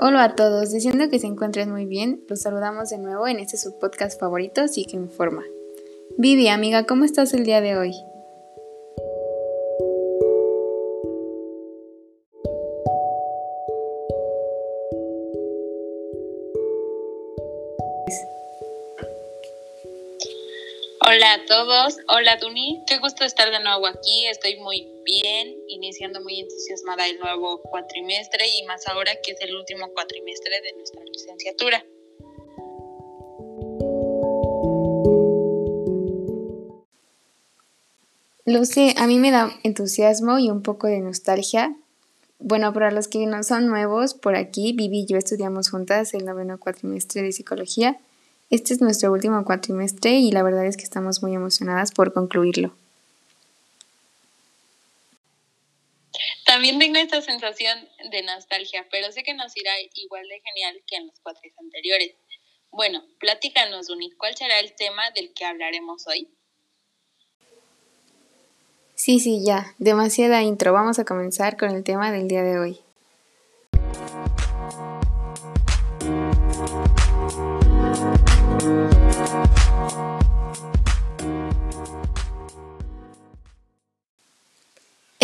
Hola a todos, diciendo que se encuentren muy bien, los saludamos de nuevo en este subpodcast favorito, Sí que informa. Vivi, amiga, ¿cómo estás el día de hoy? Hola a todos, hola Duni, qué gusto estar de nuevo aquí, estoy muy bien, iniciando muy entusiasmada el nuevo cuatrimestre y más ahora que es el último cuatrimestre de nuestra licenciatura. Sé, a mí me da entusiasmo y un poco de nostalgia. Bueno, para los que no son nuevos, por aquí Vivi y yo estudiamos juntas el noveno cuatrimestre de psicología este es nuestro último cuatrimestre y la verdad es que estamos muy emocionadas por concluirlo. También tengo esta sensación de nostalgia, pero sé que nos irá igual de genial que en los cuatro anteriores. Bueno, platícanos, Uni, ¿cuál será el tema del que hablaremos hoy? Sí, sí, ya, demasiada intro. Vamos a comenzar con el tema del día de hoy.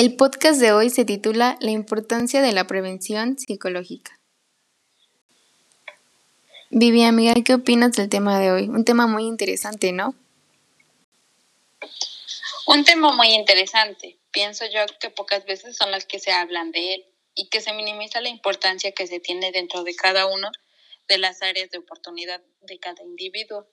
El podcast de hoy se titula La importancia de la prevención psicológica. Vivi, amiga, ¿qué opinas del tema de hoy? Un tema muy interesante, ¿no? Un tema muy interesante. Pienso yo que pocas veces son las que se hablan de él y que se minimiza la importancia que se tiene dentro de cada uno de las áreas de oportunidad de cada individuo.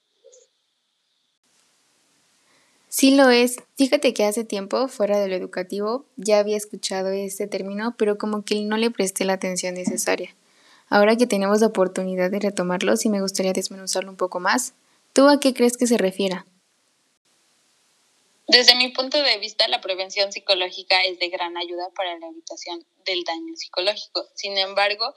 Sí lo es. Fíjate que hace tiempo, fuera de lo educativo, ya había escuchado este término, pero como que no le presté la atención necesaria. Ahora que tenemos la oportunidad de retomarlo, sí me gustaría desmenuzarlo un poco más. ¿Tú a qué crees que se refiera? Desde mi punto de vista, la prevención psicológica es de gran ayuda para la evitación del daño psicológico. Sin embargo,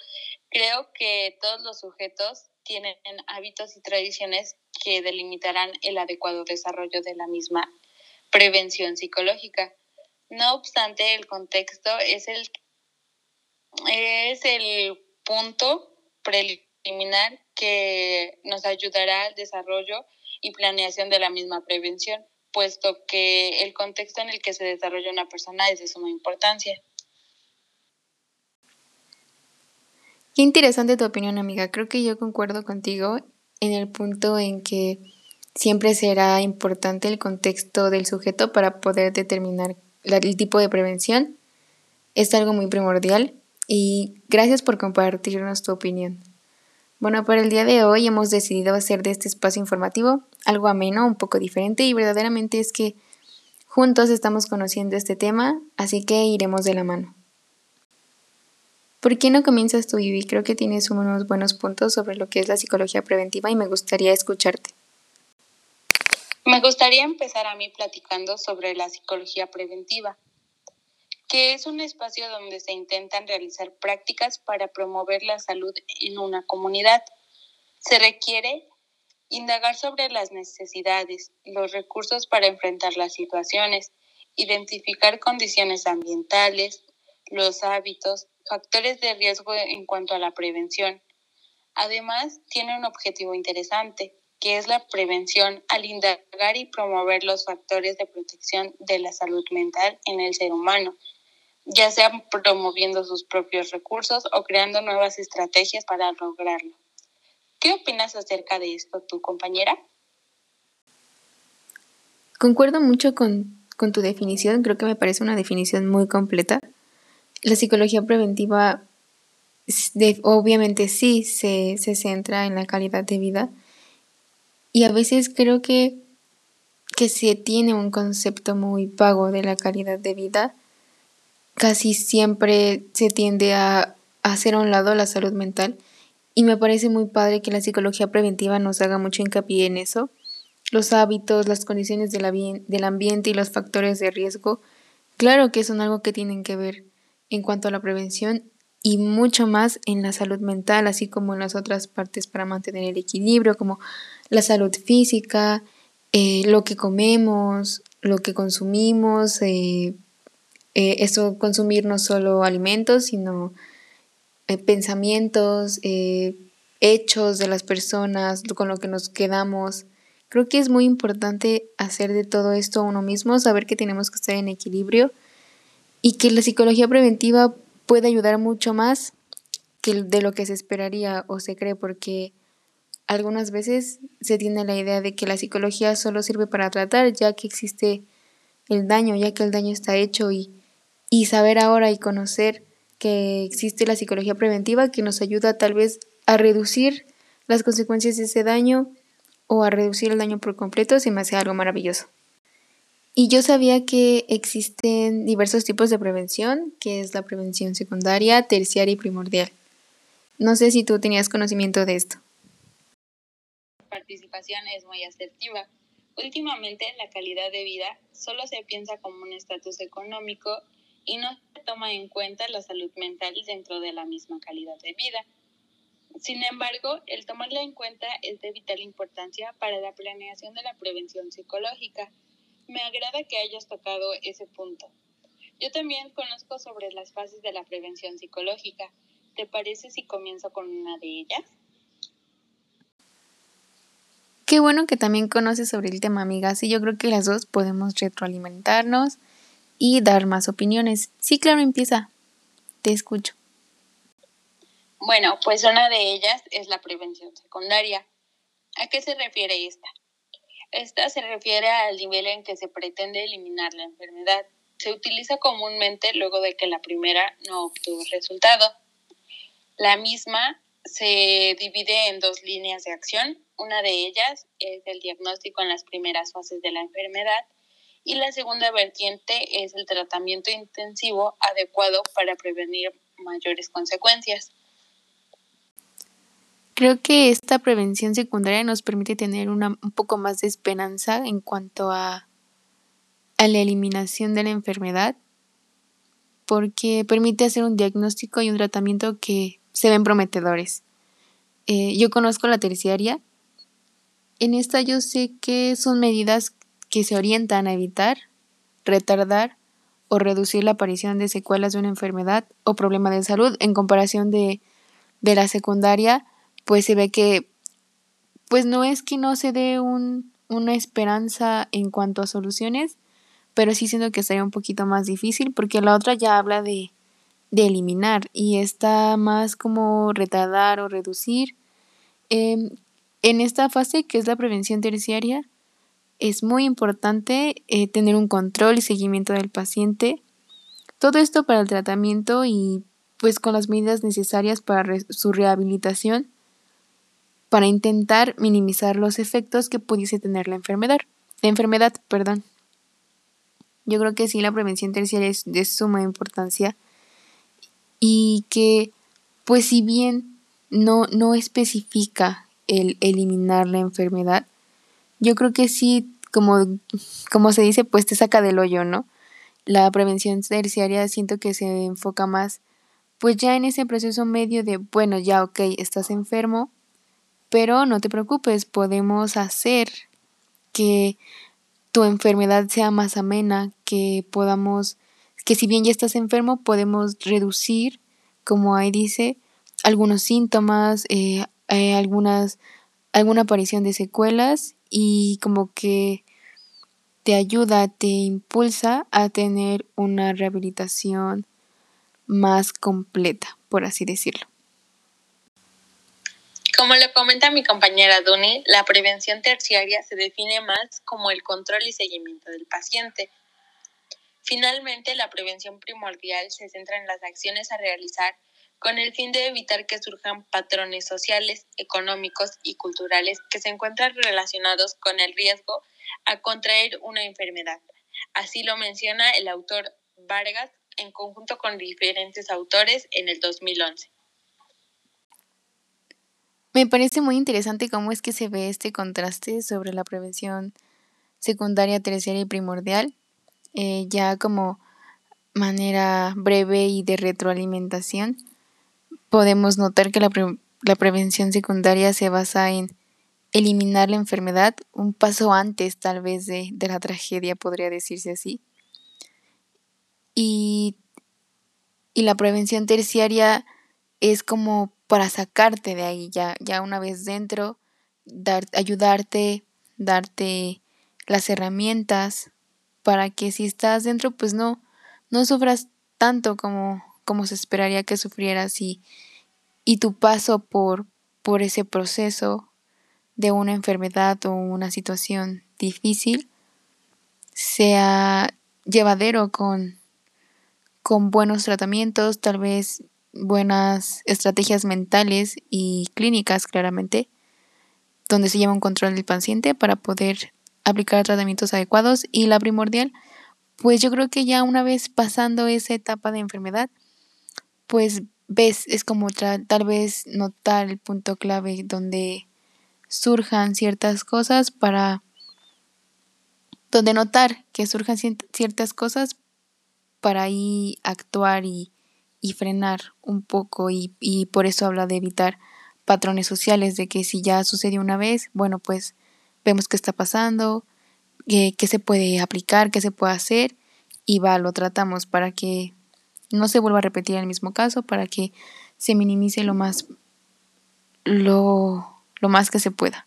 creo que todos los sujetos tienen hábitos y tradiciones que delimitarán el adecuado desarrollo de la misma prevención psicológica. No obstante, el contexto es el, es el punto preliminar que nos ayudará al desarrollo y planeación de la misma prevención, puesto que el contexto en el que se desarrolla una persona es de suma importancia. Qué interesante tu opinión, amiga. Creo que yo concuerdo contigo en el punto en que siempre será importante el contexto del sujeto para poder determinar el tipo de prevención. Es algo muy primordial y gracias por compartirnos tu opinión. Bueno, para el día de hoy hemos decidido hacer de este espacio informativo algo ameno, un poco diferente y verdaderamente es que juntos estamos conociendo este tema, así que iremos de la mano. ¿Por qué no comienzas tú, Vivi? Creo que tienes unos buenos puntos sobre lo que es la psicología preventiva y me gustaría escucharte. Me gustaría empezar a mí platicando sobre la psicología preventiva, que es un espacio donde se intentan realizar prácticas para promover la salud en una comunidad. Se requiere indagar sobre las necesidades, los recursos para enfrentar las situaciones, identificar condiciones ambientales, los hábitos, factores de riesgo en cuanto a la prevención. Además, tiene un objetivo interesante, que es la prevención al indagar y promover los factores de protección de la salud mental en el ser humano, ya sea promoviendo sus propios recursos o creando nuevas estrategias para lograrlo. ¿Qué opinas acerca de esto, tu compañera? Concuerdo mucho con, con tu definición, creo que me parece una definición muy completa la psicología preventiva obviamente sí se, centra en la calidad de vida y a veces creo que, que se tiene un concepto muy vago de la calidad de vida. Casi siempre se tiende a, hacer a un lado la salud mental y me parece muy padre que la psicología preventiva nos haga mucho hincapié en eso. Los hábitos, las condiciones del ambiente y los factores de riesgo, claro que son algo que tienen que ver en cuanto a la prevención y mucho más en la salud mental, así como en las otras partes para mantener el equilibrio, como la salud física, eh, lo que comemos, lo que consumimos, eh, eh, eso consumir no solo alimentos, sino eh, pensamientos, eh, hechos de las personas, con lo que nos quedamos. Creo que es muy importante hacer de todo esto uno mismo, saber que tenemos que estar en equilibrio y que la psicología preventiva puede ayudar mucho más que de lo que se esperaría o se cree, porque algunas veces se tiene la idea de que la psicología solo sirve para tratar, ya que existe el daño, ya que el daño está hecho y, y saber ahora y conocer que existe la psicología preventiva que nos ayuda tal vez a reducir las consecuencias de ese daño o a reducir el daño por completo se me hace algo maravilloso. Y yo sabía que existen diversos tipos de prevención, que es la prevención secundaria, terciaria y primordial. No sé si tú tenías conocimiento de esto. Participación es muy asertiva. Últimamente la calidad de vida solo se piensa como un estatus económico y no se toma en cuenta la salud mental dentro de la misma calidad de vida. Sin embargo, el tomarla en cuenta es de vital importancia para la planeación de la prevención psicológica. Me agrada que hayas tocado ese punto. Yo también conozco sobre las fases de la prevención psicológica. ¿Te parece si comienzo con una de ellas? Qué bueno que también conoces sobre el tema, amiga. Sí, yo creo que las dos podemos retroalimentarnos y dar más opiniones. Sí, claro, empieza. Te escucho. Bueno, pues una de ellas es la prevención secundaria. ¿A qué se refiere esta? Esta se refiere al nivel en que se pretende eliminar la enfermedad. Se utiliza comúnmente luego de que la primera no obtuvo resultado. La misma se divide en dos líneas de acción. Una de ellas es el diagnóstico en las primeras fases de la enfermedad y la segunda vertiente es el tratamiento intensivo adecuado para prevenir mayores consecuencias. Creo que esta prevención secundaria nos permite tener una, un poco más de esperanza en cuanto a, a la eliminación de la enfermedad, porque permite hacer un diagnóstico y un tratamiento que se ven prometedores. Eh, yo conozco la terciaria. En esta yo sé que son medidas que se orientan a evitar, retardar o reducir la aparición de secuelas de una enfermedad o problema de salud en comparación de, de la secundaria pues se ve que pues no es que no se dé un, una esperanza en cuanto a soluciones, pero sí siento que sería un poquito más difícil porque la otra ya habla de, de eliminar y está más como retardar o reducir. Em, en esta fase que es la prevención terciaria, es muy importante eh, tener un control y seguimiento del paciente. Todo esto para el tratamiento y pues con las medidas necesarias para su rehabilitación para intentar minimizar los efectos que pudiese tener la enfermedad. La enfermedad, perdón. Yo creo que sí, la prevención terciaria es de suma importancia y que, pues si bien no, no especifica el eliminar la enfermedad, yo creo que sí, como, como se dice, pues te saca del hoyo, ¿no? La prevención terciaria siento que se enfoca más, pues ya en ese proceso medio de, bueno, ya, ok, estás enfermo, pero no te preocupes, podemos hacer que tu enfermedad sea más amena, que podamos, que si bien ya estás enfermo, podemos reducir, como ahí dice, algunos síntomas, eh, eh, algunas, alguna aparición de secuelas y como que te ayuda, te impulsa a tener una rehabilitación más completa, por así decirlo. Como lo comenta mi compañera Duni, la prevención terciaria se define más como el control y seguimiento del paciente. Finalmente, la prevención primordial se centra en las acciones a realizar con el fin de evitar que surjan patrones sociales, económicos y culturales que se encuentran relacionados con el riesgo a contraer una enfermedad. Así lo menciona el autor Vargas en conjunto con diferentes autores en el 2011. Me parece muy interesante cómo es que se ve este contraste sobre la prevención secundaria, terciaria y primordial, eh, ya como manera breve y de retroalimentación. Podemos notar que la, prevención secundaria se basa en eliminar la enfermedad, un paso antes tal vez de, de la tragedia, podría decirse así. Y, y la prevención terciaria es como para sacarte de ahí, ya, ya una vez dentro, dar, ayudarte, darte las herramientas para que si estás dentro, pues no, no sufras tanto como, como se esperaría que sufrieras y, y tu paso por, por ese proceso de una enfermedad o una situación difícil sea llevadero con, con buenos tratamientos, tal vez buenas estrategias mentales y clínicas claramente, donde se lleva un control del paciente para poder aplicar tratamientos adecuados. Y la primordial, pues yo creo que ya una vez pasando esa etapa de enfermedad, pues ves, es como tal vez notar el punto clave donde surjan ciertas cosas para, donde notar que surjan ciertas cosas para ahí actuar y, y frenar un poco y, y por eso habla de evitar patrones sociales, de que si ya sucedió una vez, bueno, pues vemos qué está pasando, qué, qué se puede aplicar, qué se puede hacer y va, lo tratamos para que no se vuelva a repetir el mismo caso, para que se minimice lo más, lo, lo más que se pueda.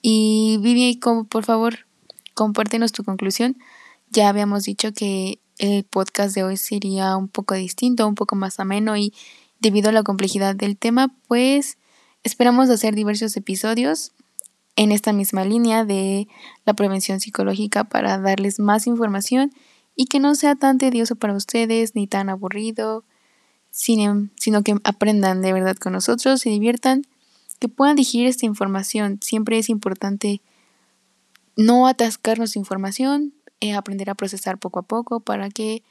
Y Vivi, por favor, compártenos tu conclusión. Ya habíamos dicho que el podcast de hoy sería un poco distinto, un poco más ameno y debido a la complejidad del tema, pues esperamos hacer diversos episodios en esta misma línea de la prevención psicológica para darles más información y que no sea tan tedioso para ustedes ni tan aburrido, sino que aprendan de verdad con nosotros, se diviertan, que puedan digerir esta información. Siempre es importante no atascarnos información, eh, aprender a procesar poco a poco para que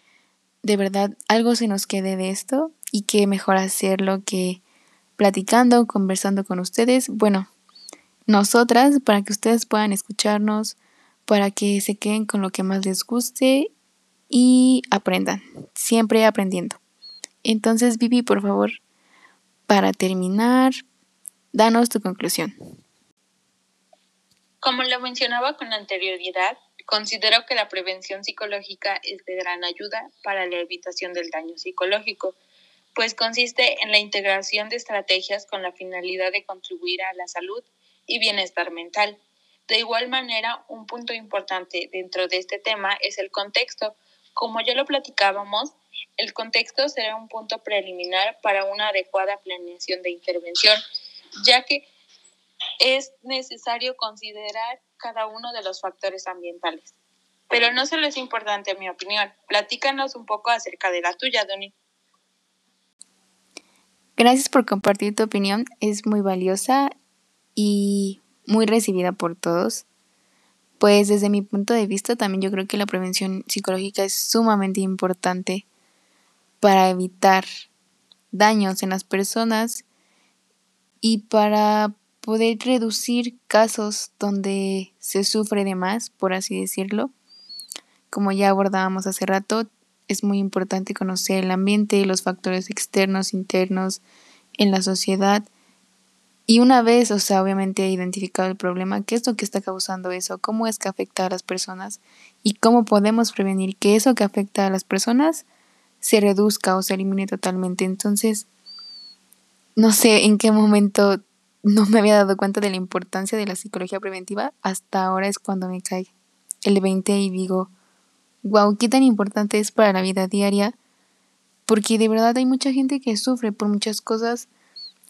de verdad algo se nos quede de esto y que mejor hacerlo que platicando, conversando con ustedes. Bueno, nosotras para que ustedes puedan escucharnos, para que se queden con lo que más les guste y aprendan, siempre aprendiendo. Entonces, Vivi, por favor, para terminar, danos tu conclusión. Como lo mencionaba con anterioridad, Considero que la prevención psicológica es de gran ayuda para la evitación del daño psicológico, pues consiste en la integración de estrategias con la finalidad de contribuir a la salud y bienestar mental. De igual manera, un punto importante dentro de este tema es el contexto. Como ya lo platicábamos, el contexto será un punto preliminar para una adecuada planeación de intervención, ya que es necesario considerar cada uno de los factores ambientales. Pero no solo es importante, mi opinión. Platícanos un poco acerca de la tuya, Doni. Gracias por compartir tu opinión. Es muy valiosa y muy recibida por todos. Pues desde mi punto de vista también yo creo que la prevención psicológica es sumamente importante para evitar daños en las personas y para poder reducir casos donde se sufre de más, por así decirlo. Como ya abordábamos hace rato, es muy importante conocer el ambiente, los factores externos, internos en la sociedad. Y una vez, o sea, obviamente identificado el problema, qué es lo que está causando eso, cómo es que afecta a las personas y cómo podemos prevenir que eso que afecta a las personas se reduzca o se elimine totalmente. Entonces, no sé en qué momento no me había dado cuenta de la importancia de la psicología preventiva, hasta ahora es cuando me cae el 20 y digo, wow, qué tan importante es para la vida diaria, porque de verdad hay mucha gente que sufre por muchas cosas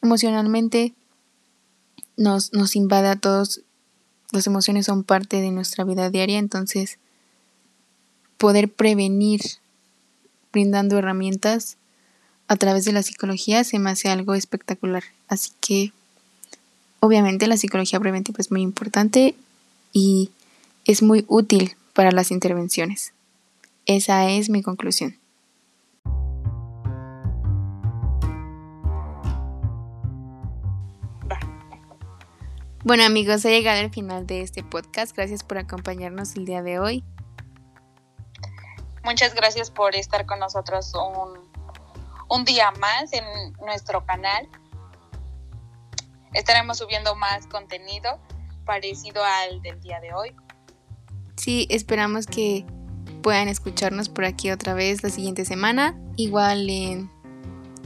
emocionalmente, nos, nos invade a todos, las emociones son parte de nuestra vida diaria, entonces poder prevenir brindando herramientas a través de la psicología se me hace algo espectacular. Así que Obviamente la psicología preventiva es muy importante y es muy útil para las intervenciones. Esa es mi conclusión. Bueno amigos, ha llegado el final de este podcast. Gracias por acompañarnos el día de hoy. Muchas gracias por estar con nosotros un, un día más en nuestro canal estaremos subiendo más contenido parecido al del día de hoy. Sí, esperamos que puedan escucharnos por aquí otra vez la siguiente semana, igual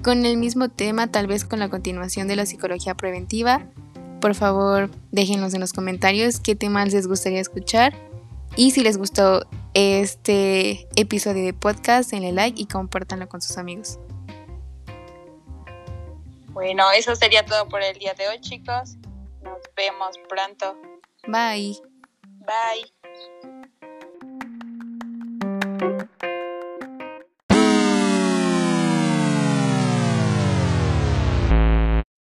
con el mismo tema, tal vez con la continuación de la psicología preventiva. Por favor, déjenos en los comentarios qué temas les gustaría escuchar. Y si les gustó este episodio de podcast, denle like y compártanlo con sus amigos. Bueno, eso sería todo por el día de hoy, chicos. Nos vemos pronto. Bye. Bye.